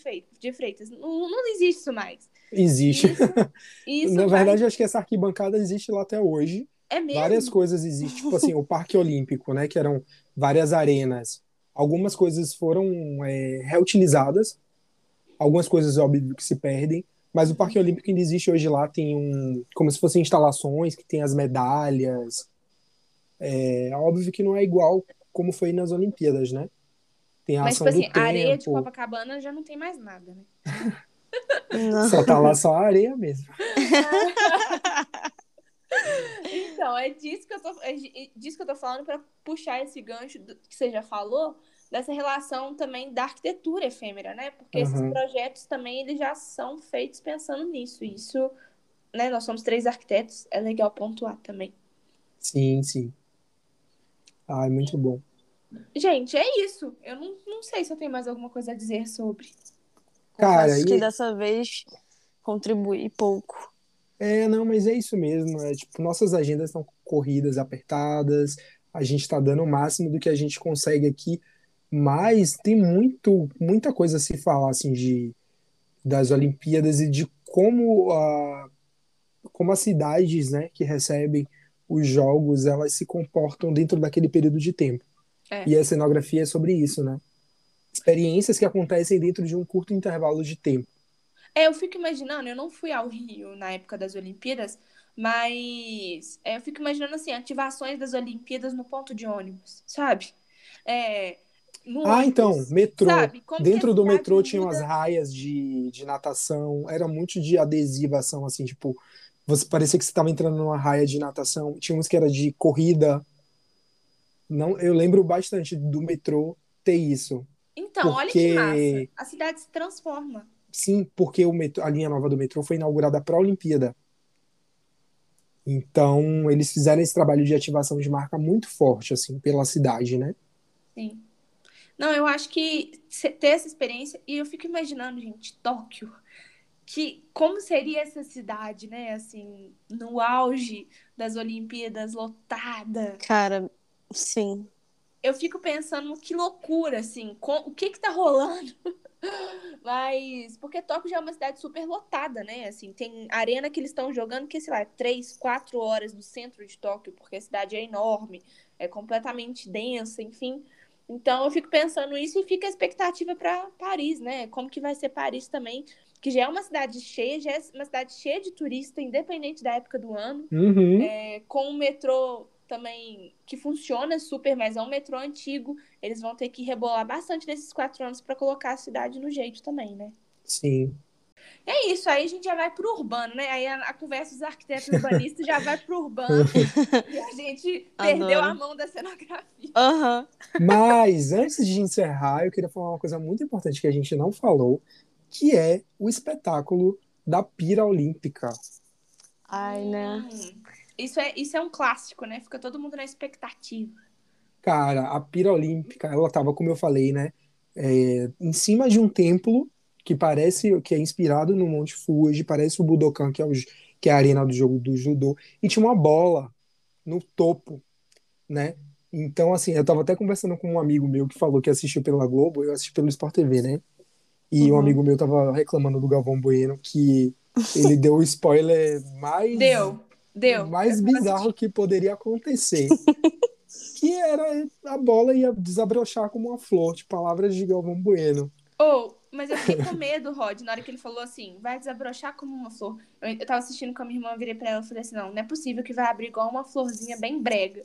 Speaker 3: Freitas. Não, não existe isso mais.
Speaker 2: Existe.
Speaker 3: Isso, isso
Speaker 2: Na verdade, acho que essa arquibancada existe lá até hoje.
Speaker 3: é mesmo.
Speaker 2: Várias coisas existem, tipo assim, o Parque Olímpico, né? Que eram várias arenas. Algumas coisas foram é, reutilizadas, algumas coisas, óbvio, que se perdem, mas o Parque Olímpico ainda existe hoje lá, tem um. como se fossem instalações que tem as medalhas. É óbvio que não é igual como foi nas Olimpíadas, né? Tem a
Speaker 3: Mas, tipo assim, a areia de Copacabana já não tem mais nada, né?
Speaker 1: Não.
Speaker 2: só tá lá só a areia mesmo.
Speaker 3: Então, é disso que eu tô, é di- disso que eu tô falando para puxar esse gancho do- que você já falou, dessa relação também da arquitetura efêmera, né? Porque esses
Speaker 2: Uhum.
Speaker 3: projetos também eles já são feitos pensando nisso. Isso, né? Nós somos três arquitetos, é legal pontuar também.
Speaker 2: Sim, sim. Ai, muito bom.
Speaker 3: Gente, é isso. Eu não, não sei se eu tenho mais alguma coisa a dizer sobre.
Speaker 2: Cara,
Speaker 1: que
Speaker 2: e-
Speaker 1: dessa vez contribuí pouco.
Speaker 2: É, não, mas é isso mesmo. É tipo, nossas agendas estão corridas, apertadas. A gente está dando o máximo do que a gente consegue aqui, mas tem muito, muita coisa a se falar assim de das Olimpíadas e de como a como as cidades, né, que recebem os jogos, elas se comportam dentro daquele período de tempo.
Speaker 3: É.
Speaker 2: E a cenografia é sobre isso, né? Experiências que acontecem dentro de um curto intervalo de tempo.
Speaker 3: É, eu fico imaginando, eu não fui ao Rio na época das Olimpíadas, mas é, eu fico imaginando assim, ativações das Olimpíadas no ponto de ônibus, sabe? É, no
Speaker 2: Ah, então,
Speaker 3: ônibus,
Speaker 2: metrô.
Speaker 3: Como que a
Speaker 2: Dentro do metrô tinha
Speaker 3: muda-
Speaker 2: umas raias de, de natação, era muito de adesivação, assim, tipo, você parecia que você estava entrando numa raia de natação. Tinha uns que era de corrida. Não, eu lembro bastante do metrô ter isso.
Speaker 3: Então, olha
Speaker 2: porque-
Speaker 3: que massa. A cidade se transforma.
Speaker 2: Sim, porque o metrô, a linha nova do metrô foi inaugurada para a Olimpíada. Então, eles fizeram esse trabalho de ativação de marca muito forte, assim, pela cidade, né?
Speaker 3: Sim. Não, eu acho que se- ter essa experiência, e eu fico imaginando, gente, Tóquio, que como seria essa cidade, né? Assim, no auge das Olimpíadas, lotada.
Speaker 1: Cara, sim.
Speaker 3: eu fico pensando que loucura, assim, com- o que que tá rolando? Mas, porque Tóquio já é uma cidade super lotada, né? Assim, tem arena que eles estão jogando que, sei lá, três, quatro horas do centro de Tóquio, porque a cidade é enorme, é completamente densa, enfim. Então eu fico pensando isso e fica a expectativa para Paris, né? Como que vai ser Paris também, que já é uma cidade cheia, já é uma cidade cheia de turista, independente da época do ano.
Speaker 2: Uhum.
Speaker 3: É, com o metrô também que funciona super, mas é um metrô antigo. Eles vão ter que rebolar bastante nesses quatro anos para colocar a cidade no jeito também, né?
Speaker 2: Sim.
Speaker 3: É isso, aí a gente já vai pro urbano, né? Aí a, a conversa dos arquitetos urbanistas já vai pro urbano e a gente perdeu
Speaker 1: Adoro.
Speaker 3: a mão da cenografia.
Speaker 1: Aham.
Speaker 2: Mas antes de encerrar, eu queria falar uma coisa muito importante que a gente não falou, que é o espetáculo da Pira Olímpica.
Speaker 1: Ai, né?
Speaker 3: Hum, isso, é, isso é um clássico, né? Fica todo mundo na expectativa.
Speaker 2: Cara, a Pira Olímpica, ela tava, como eu falei, né, é, em cima de um templo que parece que é inspirado no Monte Fuji, parece o Budokan, que é, o, que é a arena do jogo do judô, e tinha uma bola no topo, né? Então, assim, eu tava até conversando com um amigo meu que falou que assistiu pela Globo, eu assisti pelo Sport TV, né? E um
Speaker 1: Uhum.
Speaker 2: amigo meu tava reclamando do Galvão Bueno que ele deu o spoiler mais
Speaker 3: Deu, deu.
Speaker 2: mais
Speaker 3: tava
Speaker 2: bizarro que poderia acontecer. que era a bola ia desabrochar como uma flor, de palavras de Galvão Bueno.
Speaker 3: Oh, mas eu fiquei com medo, Rod, na hora que ele falou assim, vai desabrochar como uma flor. Eu, eu tava assistindo com a minha irmã, virei pra ela e falei assim, não, não é possível que vai abrir igual uma florzinha bem brega.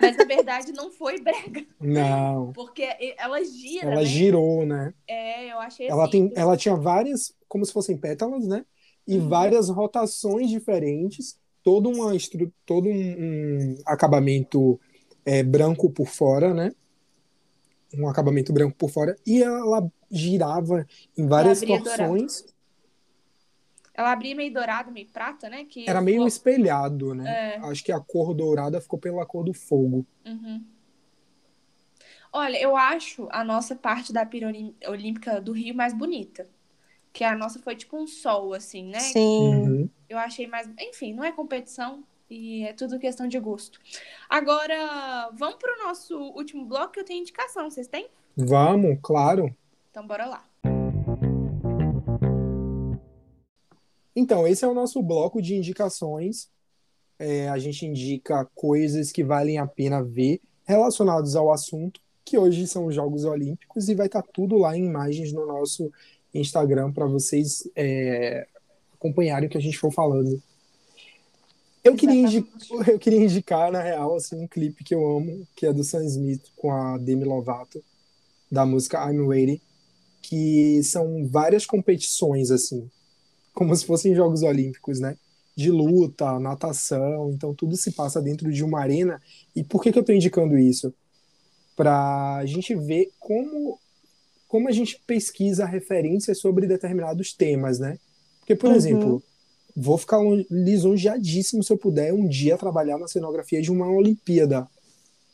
Speaker 3: Mas na verdade não foi brega,
Speaker 2: Não.
Speaker 3: porque ela gira,
Speaker 2: Ela
Speaker 3: né?
Speaker 2: girou, né?
Speaker 3: É, eu achei
Speaker 2: Ela,
Speaker 3: assim.
Speaker 2: tem, ela tinha várias, como se fossem pétalas, né? E
Speaker 3: Uhum.
Speaker 2: várias rotações diferentes, todo, uma estru... todo um, um acabamento é, branco por fora, né? um acabamento branco por fora e ela girava em várias
Speaker 3: abria
Speaker 2: porções.
Speaker 3: Ela abria meio dourado, meio prata, né? Que
Speaker 2: Era meio
Speaker 3: ficou-
Speaker 2: espelhado, né?
Speaker 3: É.
Speaker 2: Acho que a cor dourada ficou pela cor do fogo.
Speaker 3: Uhum. Olha, eu acho a nossa parte da pira olim- olímpica do Rio mais bonita. Que a nossa foi tipo um sol, assim, né?
Speaker 1: Sim.
Speaker 2: Uhum.
Speaker 3: Eu achei mais. Enfim, não é competição e é tudo questão de gosto. Agora, vamos pro nosso último bloco que eu tenho indicação. Vocês têm?
Speaker 2: Vamos, claro.
Speaker 3: Então, bora lá.
Speaker 2: Então, esse é o nosso bloco de indicações. É, a gente indica coisas que valem a pena ver relacionados ao assunto, que hoje são os Jogos Olímpicos, e vai estar tudo lá em imagens no nosso Instagram para vocês é, acompanharem o que a gente for falando. Eu queria, indi- eu queria indicar, na real, assim, um clipe que eu amo, que é do Sam Smith com a Demi Lovato, da música I'm Ready, que são várias competições, assim, como se fossem Jogos Olímpicos, né? De luta, natação, então tudo se passa dentro de uma arena. E por que, que eu estou indicando isso? Para a gente ver como, como a gente pesquisa referências sobre determinados temas, né? Porque, por
Speaker 1: Uhum.
Speaker 2: exemplo, vou ficar lisonjeadíssimo se eu puder um dia trabalhar na cenografia de uma Olimpíada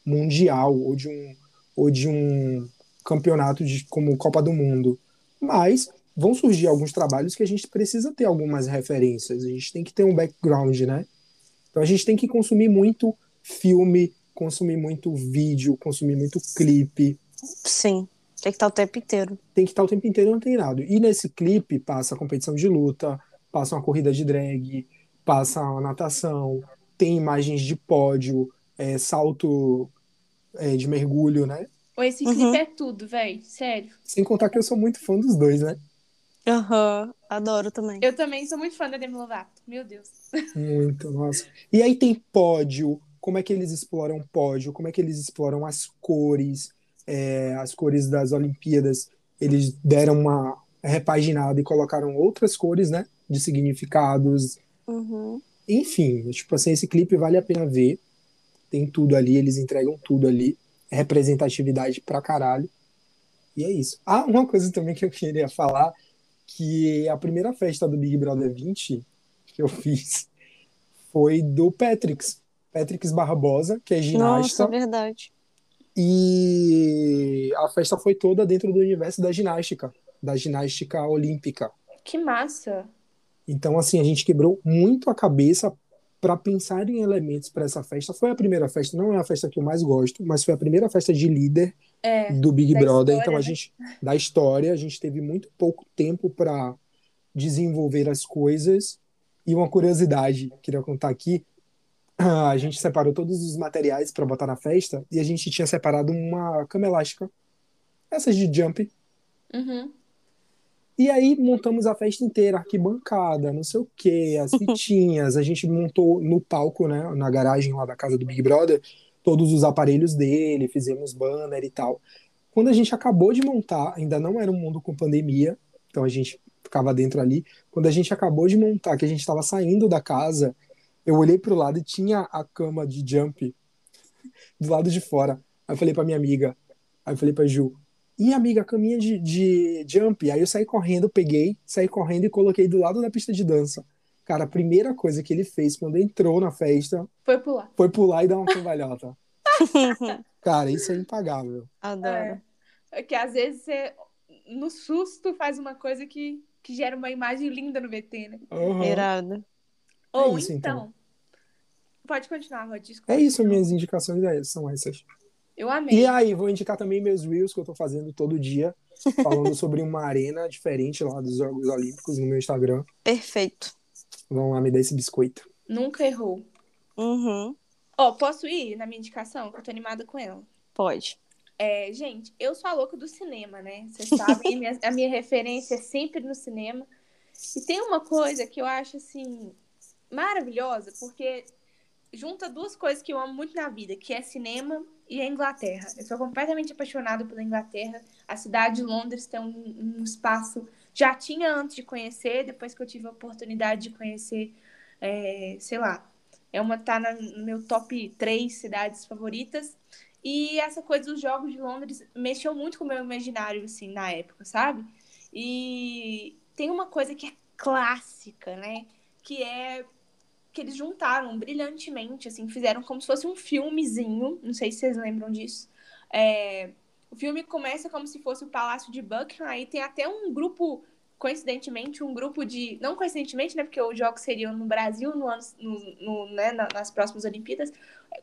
Speaker 2: mundial ou de um, ou de um campeonato de, como Copa do Mundo. Mas vão surgir alguns trabalhos que a gente precisa ter algumas referências, a gente tem que ter um background, né? Então a gente tem que consumir muito filme, consumir muito vídeo, consumir muito clipe,
Speaker 1: Sim. Tem que estar o tempo inteiro.
Speaker 2: tem que estar o tempo inteiro antenado. E nesse clipe passa a competição de luta, passa uma corrida de drag, passa uma natação, tem imagens de pódio, é, salto é, de mergulho, né?
Speaker 3: Ou esse
Speaker 1: Uhum.
Speaker 3: clipe é tudo, velho. Sério.
Speaker 2: Sem contar que eu sou muito fã dos dois, né?
Speaker 1: Aham. Adoro também.
Speaker 3: Eu também sou muito fã da Demi Lovato. Meu Deus.
Speaker 2: Muito, nossa. E aí tem pódio, como é que eles exploram pódio, como é que eles exploram as cores, é, as cores das Olimpíadas. Eles deram uma repaginada e colocaram outras cores, né? De significados.
Speaker 1: Uhum.
Speaker 2: Enfim, tipo assim, esse clipe vale a pena ver. Tem tudo ali, eles entregam tudo ali. É representatividade pra caralho. E é isso. Ah, uma coisa também que eu queria falar, que a primeira festa do Big Brother 20 que eu fiz foi do Patrix. Patrix Barbosa, que é ginasta.
Speaker 1: Nossa, verdade.
Speaker 2: E a festa foi toda dentro do universo da ginástica, da ginástica olímpica.
Speaker 3: Que massa.
Speaker 2: Então, assim, a gente quebrou muito a cabeça para pensar em elementos para essa festa. Foi a primeira festa, não é a festa que eu mais gosto, mas foi a primeira festa de líder
Speaker 3: É.
Speaker 2: do Big Brother.
Speaker 3: história,
Speaker 2: então, a
Speaker 3: né?
Speaker 2: gente, da história, a gente teve muito pouco tempo para desenvolver as coisas. E uma curiosidade, queria contar aqui: a gente separou todos os materiais para botar na festa e a gente tinha separado uma cama elástica, essas de jump,
Speaker 3: Uhum.
Speaker 2: e aí montamos a festa inteira, arquibancada, não sei o quê, as fitinhas, a gente montou no palco, né, na garagem lá da casa do Big Brother, todos os aparelhos dele, fizemos banner e tal. Quando a gente acabou de montar, ainda não era um mundo com pandemia, então a gente ficava dentro ali. Quando a gente acabou de montar, que a gente estava saindo da casa, eu olhei pro lado e tinha a cama de jump do lado de fora. Aí eu falei pra minha amiga, aí eu falei pra Ju, e amiga, a caminha de, de jump. Aí eu saí correndo, peguei, saí correndo e coloquei do lado da pista de dança. Cara, a primeira coisa que ele fez quando entrou na festa
Speaker 3: Foi pular.
Speaker 2: foi pular e dar uma cambalhota. Cara, isso é impagável.
Speaker 1: Adoro.
Speaker 3: É que às vezes você, no susto, faz uma coisa que, que gera uma imagem linda no VT, né?
Speaker 2: Aham.
Speaker 1: Irado.
Speaker 3: Ou
Speaker 2: isso,
Speaker 3: então.
Speaker 2: então.
Speaker 3: Pode continuar, Rod. desculpa.
Speaker 2: É isso, minhas indicações é- são essas.
Speaker 3: Eu amei.
Speaker 2: E aí, vou indicar também meus reels que eu tô fazendo todo dia, falando sobre uma arena diferente lá dos Jogos Olímpicos no meu Instagram.
Speaker 1: Perfeito.
Speaker 2: Vão lá me dar esse biscoito.
Speaker 3: Nunca errou.
Speaker 1: Uhum.
Speaker 3: Ó, posso ir na minha indicação? Que eu tô animada com ela.
Speaker 1: Pode.
Speaker 3: É, gente, eu sou a louca do cinema, né? Vocês sabem, minha- a minha referência é sempre no cinema. E tem uma coisa que eu acho, assim, maravilhosa, porque junta duas coisas que eu amo muito na vida, que é cinema e a Inglaterra. Eu sou completamente apaixonada pela Inglaterra. A cidade de Londres tem um, um espaço... Já tinha antes de conhecer, depois que eu tive a oportunidade de conhecer, é, sei lá, é uma tá no meu top três cidades favoritas. E essa coisa dos Jogos de Londres mexeu muito com o meu imaginário, assim, na época, sabe? E tem uma coisa que é clássica, né? Que é que eles juntaram brilhantemente, assim, fizeram como se fosse um filmezinho. Não sei se vocês lembram disso. É, o filme começa como se fosse o Palácio de Buckingham, aí tem até um grupo, coincidentemente, um grupo de. Não coincidentemente, né? Porque os jogos seriam no Brasil no ano, no, no, né, nas próximas Olimpíadas.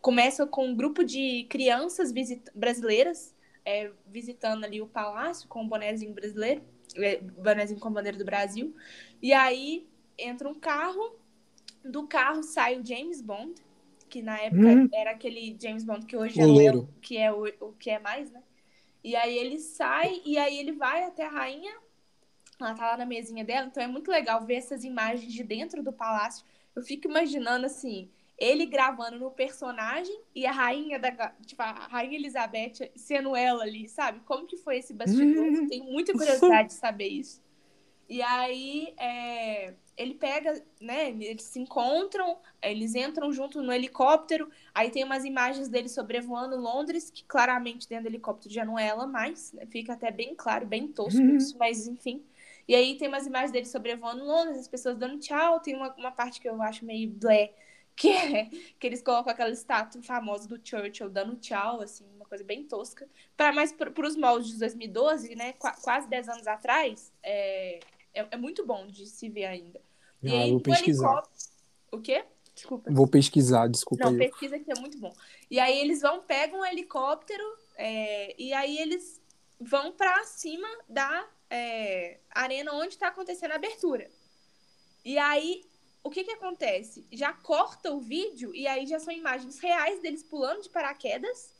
Speaker 3: Começa com um grupo de crianças brasileiras é, visitando ali o palácio com o bonézinho brasileiro, é, bonézinho com a bandeira do Brasil. E aí entra um carro do carro sai o James Bond, que na época hum. era aquele James Bond que hoje o é o que é o, o que é mais, né? E aí ele sai e aí ele vai até a rainha. Ela tá lá na mesinha dela, então é muito legal ver essas imagens de dentro do palácio. Eu fico imaginando assim, ele gravando no personagem e a rainha da tipo a rainha Elizabeth sendo ela ali, sabe? Como que foi esse bastidor? Hum. Tenho muita curiosidade de saber isso. E aí é, ele pega, né? Eles se encontram, eles entram junto no helicóptero. Aí tem umas imagens dele sobrevoando Londres, que claramente dentro do helicóptero já não é ela mais, né? Fica até bem claro, bem tosco uhum. isso, mas enfim. E aí tem umas imagens dele sobrevoando Londres, as pessoas dando tchau. Tem uma, uma parte que eu acho meio blé, que é que eles colocam aquela estátua famosa do Churchill dando tchau, assim, uma coisa bem tosca. Para mais para os moldes de 2012, né? Qu quase 10 anos atrás, é, é, é, muito bom de se ver ainda.
Speaker 2: E ah, aí, vou pesquisar.
Speaker 3: O quê?
Speaker 2: Desculpa. Vou pesquisar, desculpa.
Speaker 3: Não, aí. pesquisa que é muito bom. E aí eles vão, pegam um helicóptero é, e aí eles vão para cima da é, arena onde está acontecendo a abertura. E aí, o que que acontece? Já corta o vídeo e aí já são imagens reais deles pulando de paraquedas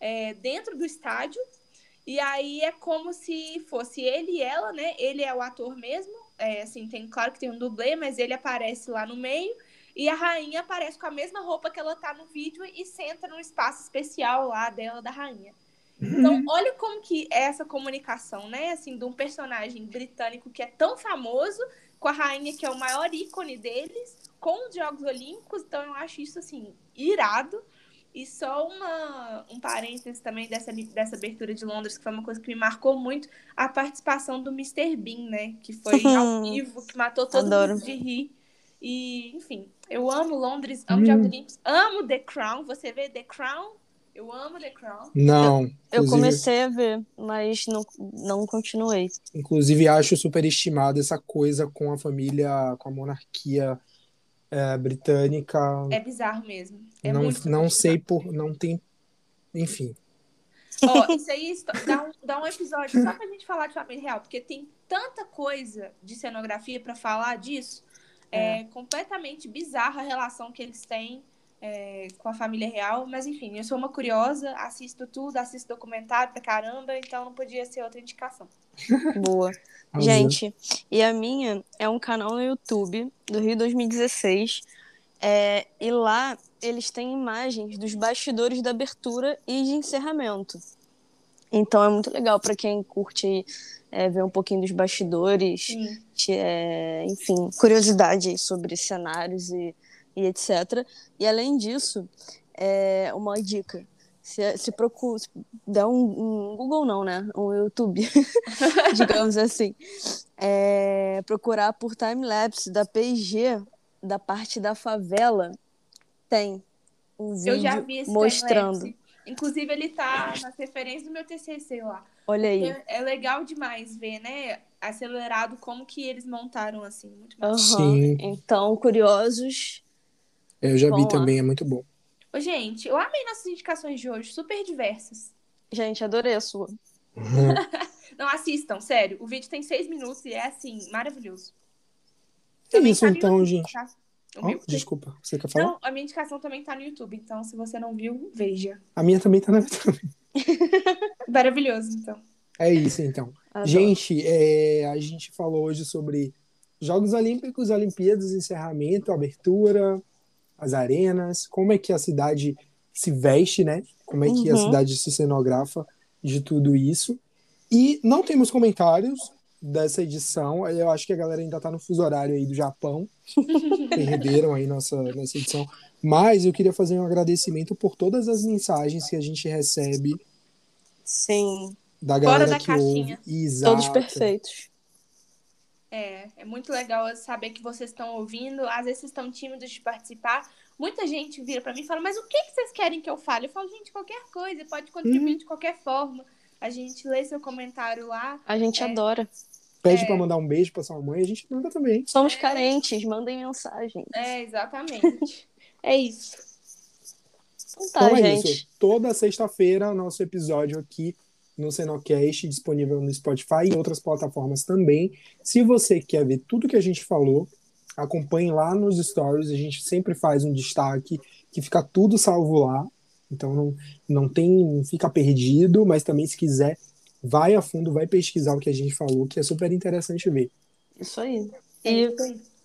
Speaker 3: é, dentro do estádio e aí é como se fosse ele e ela, né? Ele é o ator mesmo. É, assim, tem, claro que tem um dublê, mas ele aparece lá no meio. E a rainha aparece com a mesma roupa que ela tá no vídeo e senta num espaço especial lá dela, da rainha. Então, uhum. olha como que é essa comunicação, né? Assim, de um personagem britânico que é tão famoso, com a rainha que é o maior ícone deles, com os Jogos Olímpicos. Então, eu acho isso, assim, irado. E só uma, um parênteses também dessa, dessa abertura de Londres, que foi uma coisa que me marcou muito, a participação do Mr. Bean, né? Que foi ao vivo, que matou todo Adoro. mundo de rir. E, enfim, eu amo Londres, amo hum. Jogos Olímpicos, amo The Crown. Você vê The Crown? Eu amo The Crown.
Speaker 2: Não.
Speaker 1: Eu, eu comecei a ver, mas não, não continuei.
Speaker 2: Inclusive, acho superestimado essa coisa com a família, com a monarquia é, britânica.
Speaker 3: É bizarro mesmo. É
Speaker 2: não não sei por. Não tem. Enfim.
Speaker 3: Oh, isso aí dá um, dá um episódio só pra gente falar de família real, porque tem tanta coisa de cenografia para falar disso. É. é. completamente bizarra a relação que eles têm é, com a família real. Mas enfim, eu sou uma curiosa, assisto tudo, assisto documentário pra caramba, então não podia ser outra indicação.
Speaker 1: Boa. Gente, e a minha é um canal no YouTube do Rio 2016. É, e lá eles têm imagens dos bastidores da abertura e de encerramento. Então é muito legal para quem curte é, ver um pouquinho dos bastidores, é, enfim, curiosidade sobre cenários e, e, etc. E além disso, é uma dica. Se, se procura, se dá um, um, Google não, né? Um YouTube, digamos assim. É, procurar por time-lapse da PG da parte da favela tem um vídeo mostrando.
Speaker 3: Inclusive, ele tá nas referências do meu TCC lá.
Speaker 1: Olha aí.
Speaker 3: É, é, legal demais ver, né? Acelerado como que eles montaram assim. Muito.
Speaker 1: Uhum. Sim. Então, curiosos.
Speaker 2: Eu já vi lá. também, é muito bom.
Speaker 3: Ô, gente, eu amei nossas indicações de hoje, super diversas.
Speaker 1: Gente, adorei a sua.
Speaker 3: Não assistam, sério. O vídeo tem seis minutos e é assim, maravilhoso.
Speaker 2: É isso tá então, gente. Tá? Oh, desculpa, você quer falar?
Speaker 3: Não, a minha indicação também tá no YouTube, então se você não viu, veja.
Speaker 2: A minha também tá no YouTube.
Speaker 3: Maravilhoso, então.
Speaker 2: É isso, então. Adoro. Gente, é, a gente falou hoje sobre Jogos Olímpicos, Olimpíadas, encerramento, abertura, as arenas, como é que a cidade se veste, né? Como é que uhum. a cidade se cenografa de tudo isso. E não temos comentários, dessa edição. Eu acho que a galera ainda tá no fuso horário aí do Japão. Perderam aí nossa, nossa edição. Mas eu queria fazer um agradecimento por todas as mensagens que a gente recebe.
Speaker 1: Sim.
Speaker 2: Da galera
Speaker 3: da
Speaker 2: que
Speaker 3: caixinha.
Speaker 2: ouve. Exato.
Speaker 1: Todos perfeitos.
Speaker 3: É, é muito legal saber que vocês estão ouvindo. Às vezes vocês estão tímidos de participar. Muita gente vira para mim e fala, mas o que, que vocês querem que eu fale? Eu falo, gente, qualquer coisa, pode contribuir
Speaker 2: Uhum.
Speaker 3: de qualquer forma. A gente lê seu comentário lá.
Speaker 1: A gente
Speaker 3: É.
Speaker 1: adora.
Speaker 2: Pede
Speaker 3: É.
Speaker 2: pra mandar um beijo pra sua mãe, a gente manda também.
Speaker 1: Somos carentes, mandem mensagem.
Speaker 3: É, exatamente. é isso.
Speaker 1: Então tá,
Speaker 2: então é
Speaker 1: gente.
Speaker 2: isso. Toda sexta-feira, nosso episódio aqui no Senocast, disponível no Spotify e outras plataformas também. Se você quer ver tudo que a gente falou, acompanhe lá nos stories. A gente sempre faz um destaque que fica tudo salvo lá. Então não, não tem, não fica perdido, mas também se quiser, vai a fundo, vai pesquisar o que a gente falou, que é super interessante ver.
Speaker 1: Isso aí.
Speaker 3: É
Speaker 1: E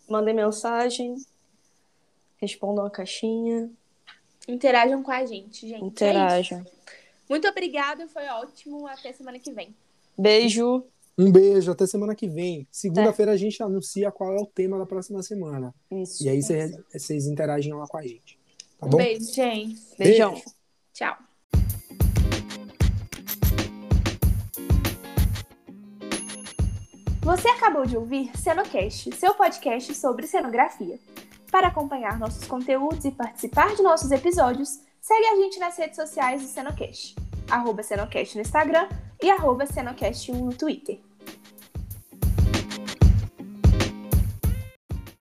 Speaker 1: mandem mensagem, respondam a caixinha,
Speaker 3: Interajam com a gente, gente. É
Speaker 1: interajam.
Speaker 3: Muito obrigada, foi ótimo. Até semana que vem.
Speaker 1: Beijo.
Speaker 2: Um beijo, até semana que vem. Segunda-feira a gente anuncia qual é o tema da próxima semana.
Speaker 1: Isso.
Speaker 2: E aí cê- vocês interagem lá com a gente. Tá
Speaker 3: Um
Speaker 2: bom?
Speaker 3: beijo, gente.
Speaker 1: Beijão.
Speaker 2: Beijo.
Speaker 3: Tchau. Você acabou de ouvir Cenocast, seu podcast sobre cenografia. Para acompanhar nossos conteúdos e participar de nossos episódios, segue a gente nas redes sociais do Cenocast. Arroba Cenocast no Instagram e arroba Cenocast1 no Twitter.